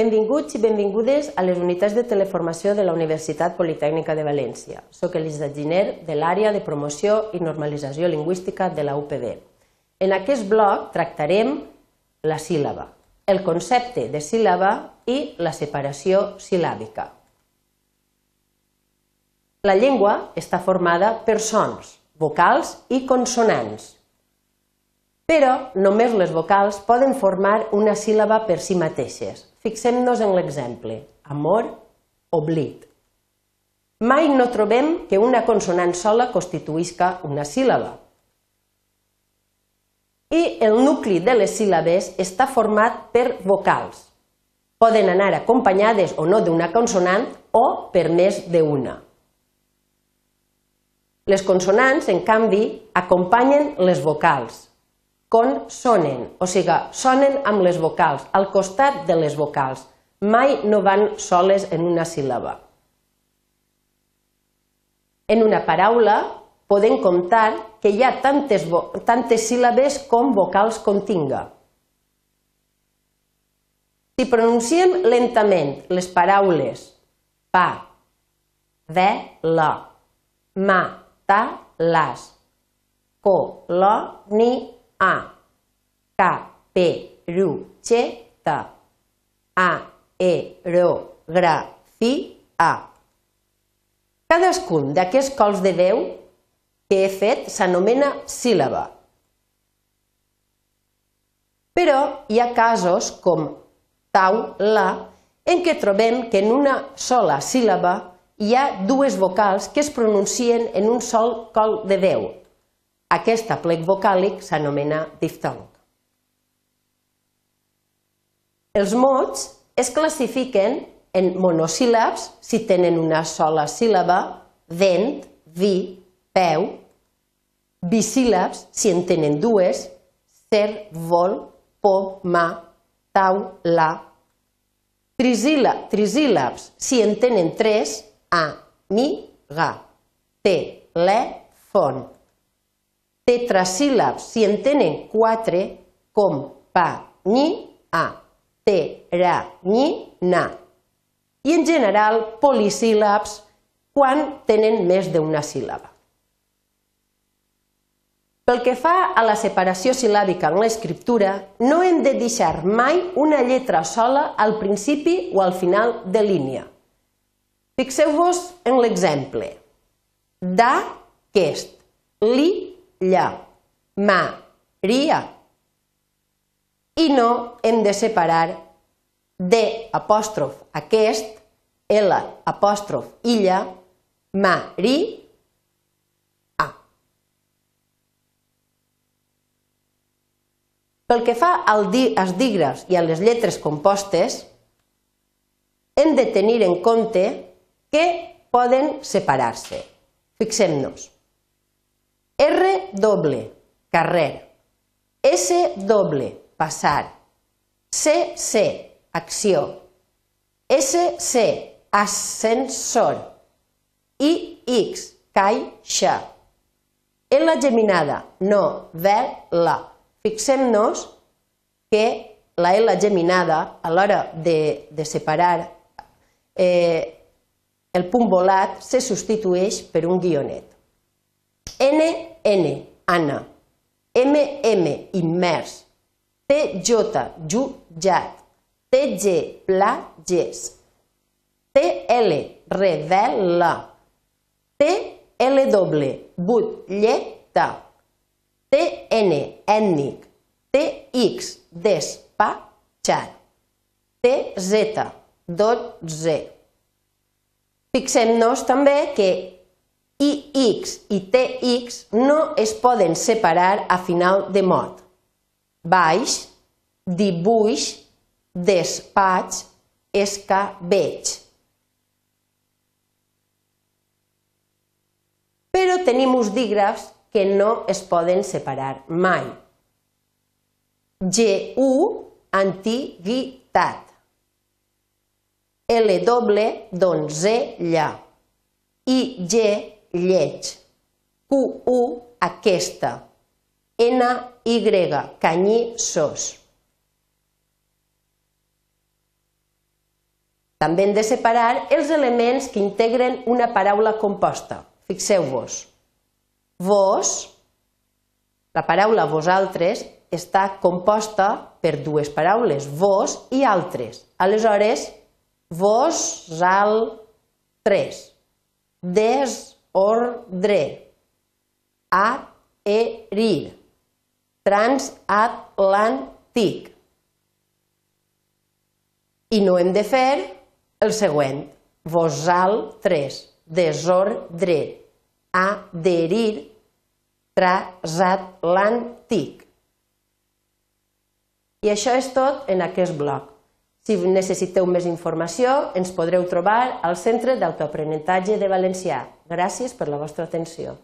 Benvinguts i benvingudes a les unitats de teleformació de la Universitat Politècnica de València. Soc Elisa Giner, de l'àrea de promoció i normalització lingüística de la UPB. En aquest bloc tractarem la síl·laba, el concepte de síl·laba i la separació sil·làbica. La llengua està formada per sons, vocals i consonants. Però només les vocals poden formar una síl·laba per si mateixes, Fixem-nos en l'exemple. Amor, oblit. Mai no trobem que una consonant sola constituïsca una síl·laba. I el nucli de les síl·labes està format per vocals. Poden anar acompanyades o no d'una consonant o per més d'una. Les consonants, en canvi, acompanyen les vocals consonen, o sigui, sonen amb les vocals, al costat de les vocals, mai no van soles en una síl·laba. En una paraula podem comptar que hi ha tantes, tantes síl·labes com vocals continga. Si pronunciem lentament les paraules pa, ve, la, ma, ta, las, co, lo, ni, a, ca, pe, ru, che, ta, a, e, ro, gra, fi, a. Cadascun d'aquests cols de veu que he fet s'anomena síl·laba. Però hi ha casos com tau, la, en què trobem que en una sola síl·laba hi ha dues vocals que es pronuncien en un sol col de veu, aquest aplec vocàlic s'anomena diftong. Els mots es classifiquen en monosíl·labs si tenen una sola síl·laba, vent, vi, peu, bisíl·labs si en tenen dues, ser, vol, po, ma, tau, la, trisíl·labs si en tenen tres, a, mi, ga, te, le, fon tetrasíl·labs, si en tenen quatre, com pa, ni, a, te, ra, ni, na. I en general polisíl·labs quan tenen més d'una síl·laba. Pel que fa a la separació sil·làbica en l'escriptura, no hem de deixar mai una lletra sola al principi o al final de línia. Fixeu-vos en l'exemple. Da, quest, li, lla, ma, ria. I no hem de separar de apòstrof aquest, L apòstrof illa, ma, ri, a. Pel que fa als dígrafs i a les lletres compostes, hem de tenir en compte que poden separar-se. Fixem-nos. R doble, carrer. S doble, passar. C, C, acció. S, C, ascensor. I, X, caixa. L geminada, no, ver, la. Fixem-nos que la L geminada, a l'hora de, de separar eh, el punt volat, se substitueix per un guionet. N, N, Anna. MM, immers. TJ, jutjat. TG, plages. TL, revela. TLW, butlleta. TN, ètnic. TX, despatxat. TZ, dotze. Fixem-nos també que IX i TX no es poden separar a final de mot. Baix, dibuix, despatx, escabeig. Però tenim uns dígrafs que no es poden separar mai. GU, antiguitat. LW, donzella. IG, lleig. QU, aquesta. NY, canyissos. També hem de separar els elements que integren una paraula composta. Fixeu-vos. Vos, la paraula vosaltres, està composta per dues paraules, vos i altres. Aleshores, vos, al, tres. Desordre. Adherir. Transatlàntic. I no hem de fer el següent. Vosaltres. Desordre. Adherir. Transatlàntic. I això és tot en aquest bloc. Si necessiteu més informació, ens podreu trobar al Centre d'Autoaprenentatge de Valencià. Gràcies per la vostra atenció.